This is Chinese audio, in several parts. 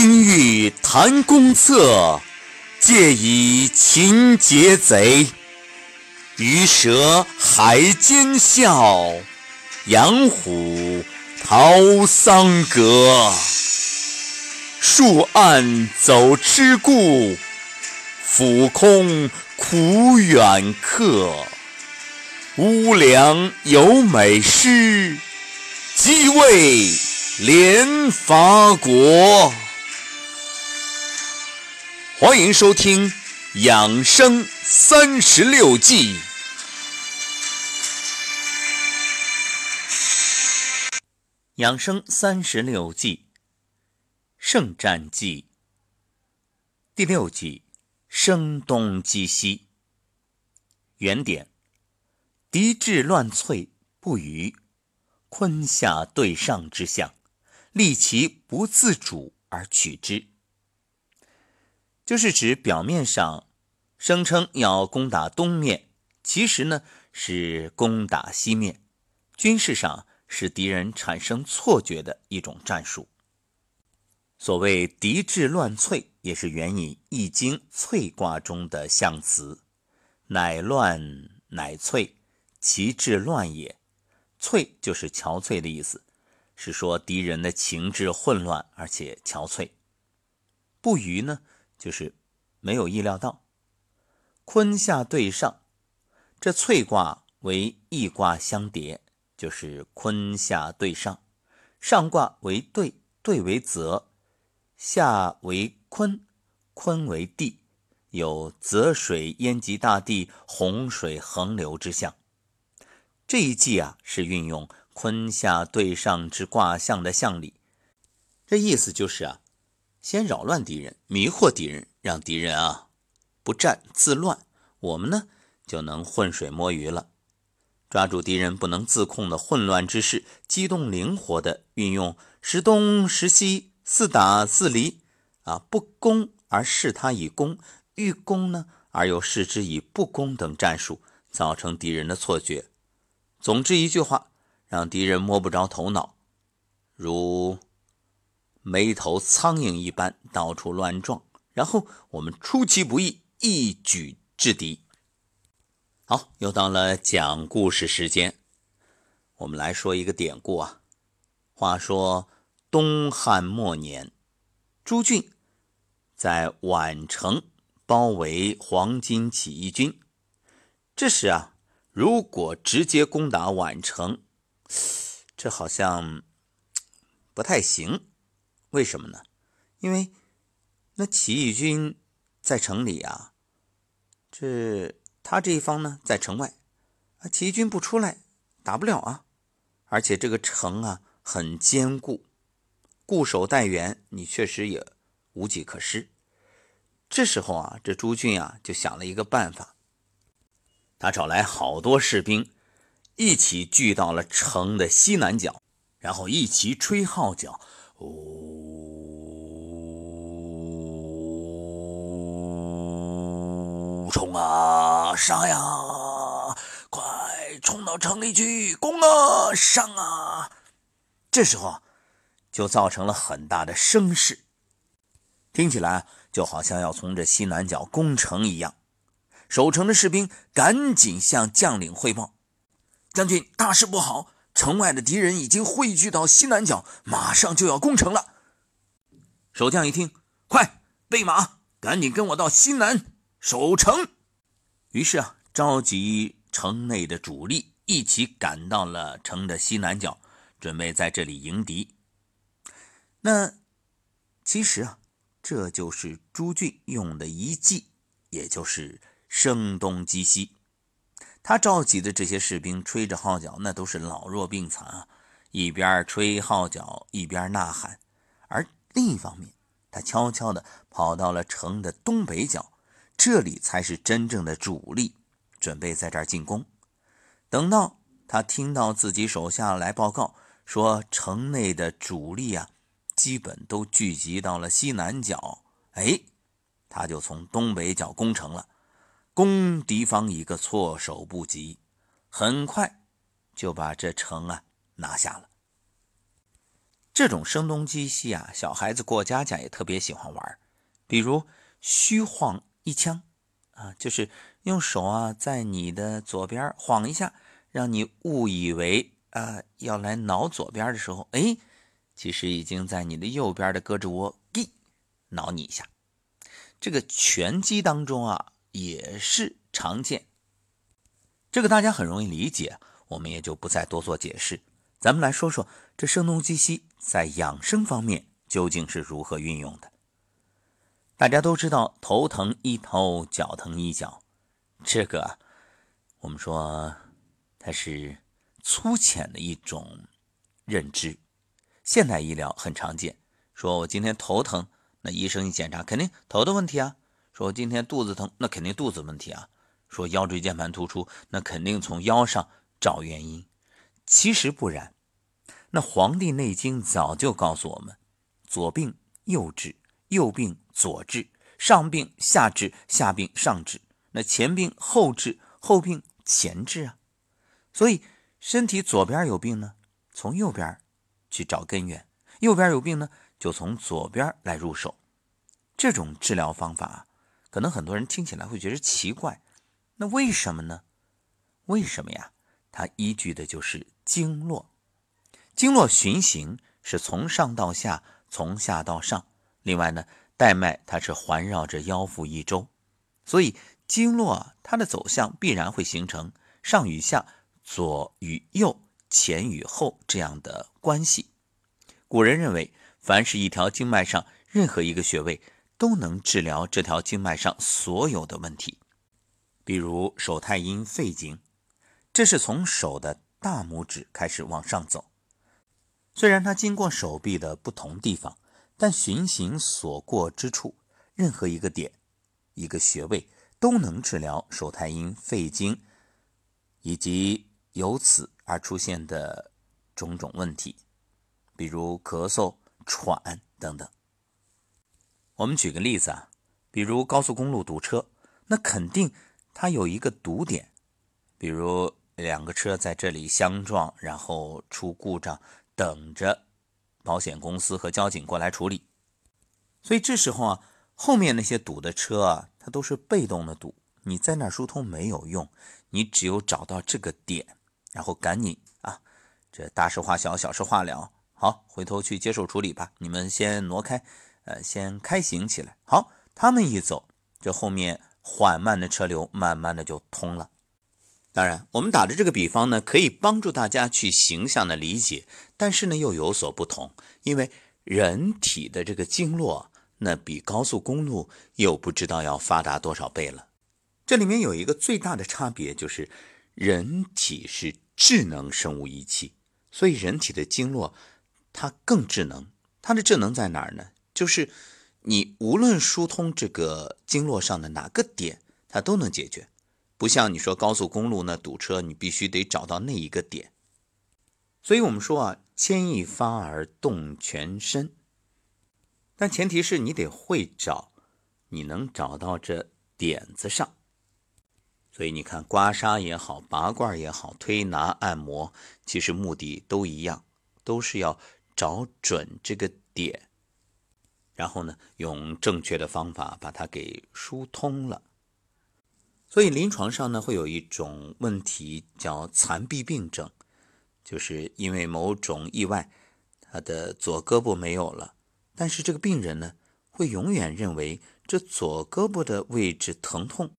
今欲谈公策，借以擒劫贼。鱼蛇海间笑，羊虎逃桑阁。树暗走痴故，俯空苦远客。乌梁有美诗，即为连伐国。欢迎收听《养生三十六计》。养生三十六计，圣战计第六计：声东击西。原点。敌志乱瘁，不虞坤下对上之象，利其不自主而取之。就是指表面上声称要攻打东面，其实呢是攻打西面，军事上使敌人产生错觉的一种战术。所谓敌志乱瘁，也是源于《易经》瘁卦中的象辞：“乃乱，乃瘁。”其志乱也，瘁就是憔悴的意思，是说敌人的情志混乱而且憔悴。不虞呢，就是没有意料到。坤下对上，这翠卦为易卦相叠，就是坤下对上。上卦为兑，兑为泽，下为坤，坤为地，有泽水淹及大地，洪水横流之象。这一计啊，是运用坤下对上之卦象的象理，这意思就是啊，先扰乱敌人，迷惑敌人，让敌人啊不战自乱，我们呢就能浑水摸鱼了。抓住敌人不能自控的混乱之势，机动灵活的运用时东时西、四打四离啊，不攻而示他以攻，欲攻呢而又示之以不攻等战术，造成敌人的错觉。总之一句话，让敌人摸不着头脑，如没头苍蝇一般到处乱撞，然后我们出其不意，一举制敌。好，又到了讲故事时间，我们来说一个典故啊。话说东汉末年，朱俊在宛城包围黄巾起义军，这时啊。如果直接攻打宛城，这好像不太行。为什么呢？因为那起义军在城里啊，这他这一方呢在城外，啊，起义军不出来，打不了啊。而且这个城啊很坚固，固守待援，你确实也无计可施。这时候啊，这朱俊啊就想了一个办法。他找来好多士兵，一起聚到了城的西南角，然后一起吹号角：“呜，冲啊，上呀！快冲到城里去，攻啊，上啊！”这时候就造成了很大的声势，听起来就好像要从这西南角攻城一样。守城的士兵赶紧向将领汇报：“将军，大事不好！城外的敌人已经汇聚到西南角，马上就要攻城了。”守将一听，快备马，赶紧跟我到西南守城。于是啊，召集城内的主力一起赶到了城的西南角，准备在这里迎敌。那其实啊，这就是朱俊用的一计，也就是。声东击西，他召集的这些士兵吹着号角，那都是老弱病残啊，一边吹号角一边呐喊。而另一方面，他悄悄地跑到了城的东北角，这里才是真正的主力，准备在这儿进攻。等到他听到自己手下来报告说城内的主力啊，基本都聚集到了西南角，哎，他就从东北角攻城了。攻敌方一个措手不及，很快就把这城啊拿下了。这种声东击西啊，小孩子过家家也特别喜欢玩。比如虚晃一枪啊，就是用手啊在你的左边晃一下，让你误以为啊要来挠左边的时候，哎，其实已经在你的右边的胳肢窝给挠你一下。这个拳击当中啊也是常见，这个大家很容易理解，我们也就不再多做解释。咱们来说说这声东击西在养生方面究竟是如何运用的。大家都知道，头疼医头，脚疼医脚，这个我们说它是粗浅的一种认知。现代医疗很常见，说我今天头疼。那医生一检查，肯定头的问题啊。说我今天肚子疼，那肯定肚子问题啊。说腰椎间盘突出，那肯定从腰上找原因。其实不然，那《黄帝内经》早就告诉我们：左病右治，右病左治，上病下治，下病上治。那前病后治，后病前治啊。所以身体左边有病呢，从右边去找根源；右边有病呢。就从左边来入手，这种治疗方法，可能很多人听起来会觉得奇怪。那为什么呢？为什么呀？它依据的就是经络，经络循行是从上到下，从下到上。另外呢，带脉它是环绕着腰腹一周，所以经络它的走向必然会形成上与下、左与右、前与后这样的关系。古人认为。凡是一条经脉上任何一个穴位，都能治疗这条经脉上所有的问题。比如手太阴肺经，这是从手的大拇指开始往上走，虽然它经过手臂的不同地方，但循行所过之处，任何一个点、一个穴位都能治疗手太阴肺经以及由此而出现的种种问题，比如咳嗽。喘等等，我们举个例子啊，比如高速公路堵车，那肯定它有一个堵点，比如两个车在这里相撞，然后出故障，等着保险公司和交警过来处理。所以这时候啊，后面那些堵的车啊，它都是被动的堵，你在那儿疏通没有用，你只有找到这个点，然后赶紧啊，这大事化小，小事化了。好，回头去接受处理吧。你们先挪开，呃，先开行起来。好，他们一走，这后面缓慢的车流慢慢的就通了。当然，我们打的这个比方呢，可以帮助大家去形象的理解，但是呢又有所不同，因为人体的这个经络，那比高速公路又不知道要发达多少倍了。这里面有一个最大的差别，就是人体是智能生物仪器，所以人体的经络。它更智能，它的智能在哪儿呢？就是你无论疏通这个经络上的哪个点，它都能解决。不像你说高速公路那堵车，你必须得找到那一个点。所以我们说啊，牵一发而动全身，但前提是你得会找，你能找到这点子上。所以你看，刮痧也好，拔罐也好，推拿按摩，其实目的都一样，都是要。找准这个点，然后呢，用正确的方法把它给疏通了。所以临床上呢，会有一种问题叫残臂病症，就是因为某种意外，他的左胳膊没有了，但是这个病人呢，会永远认为这左胳膊的位置疼痛。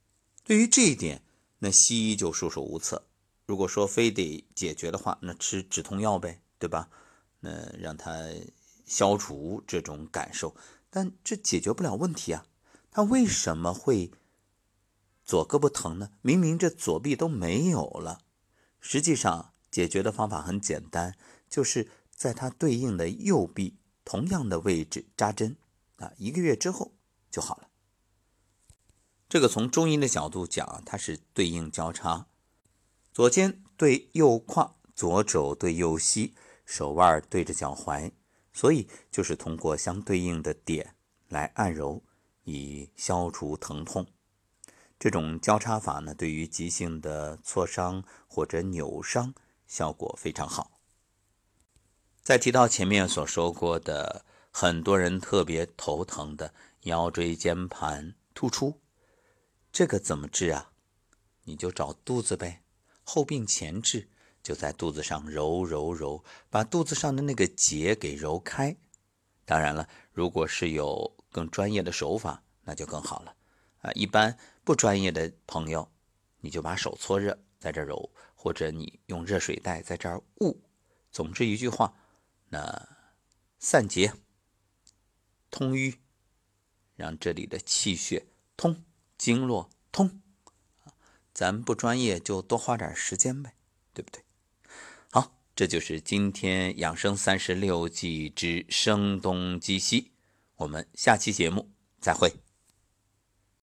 对于这一点，那西医就束手无策。如果说非得解决的话，那吃止痛药呗，对吧？那让他消除这种感受，但这解决不了问题啊！他为什么会左胳膊疼呢？明明这左臂都没有了。实际上，解决的方法很简单，就是在它对应的右臂同样的位置扎针啊，一个月之后就好了。这个从中医的角度讲，它是对应交叉，左肩对右胯，左肘对右膝。手腕对着脚踝，所以就是通过相对应的点来按揉，以消除疼痛。这种交叉法呢，对于急性的挫伤或者扭伤效果非常好。再提到前面所说过的，很多人特别头疼的腰椎间盘突出，这个怎么治啊？你就找肚子呗，后病前治，就在肚子上揉揉揉，把肚子上的那个结给揉开。当然了，如果是有更专业的手法，那就更好了啊。一般不专业的朋友，你就把手搓热，在这揉，或者你用热水袋在这捂。总之一句话。那散结、通瘀，让这里的气血通，经络通，咱不专业就多花点时间呗，对不对？好，这就是今天养生三十六计之声东击西，我们下期节目再会。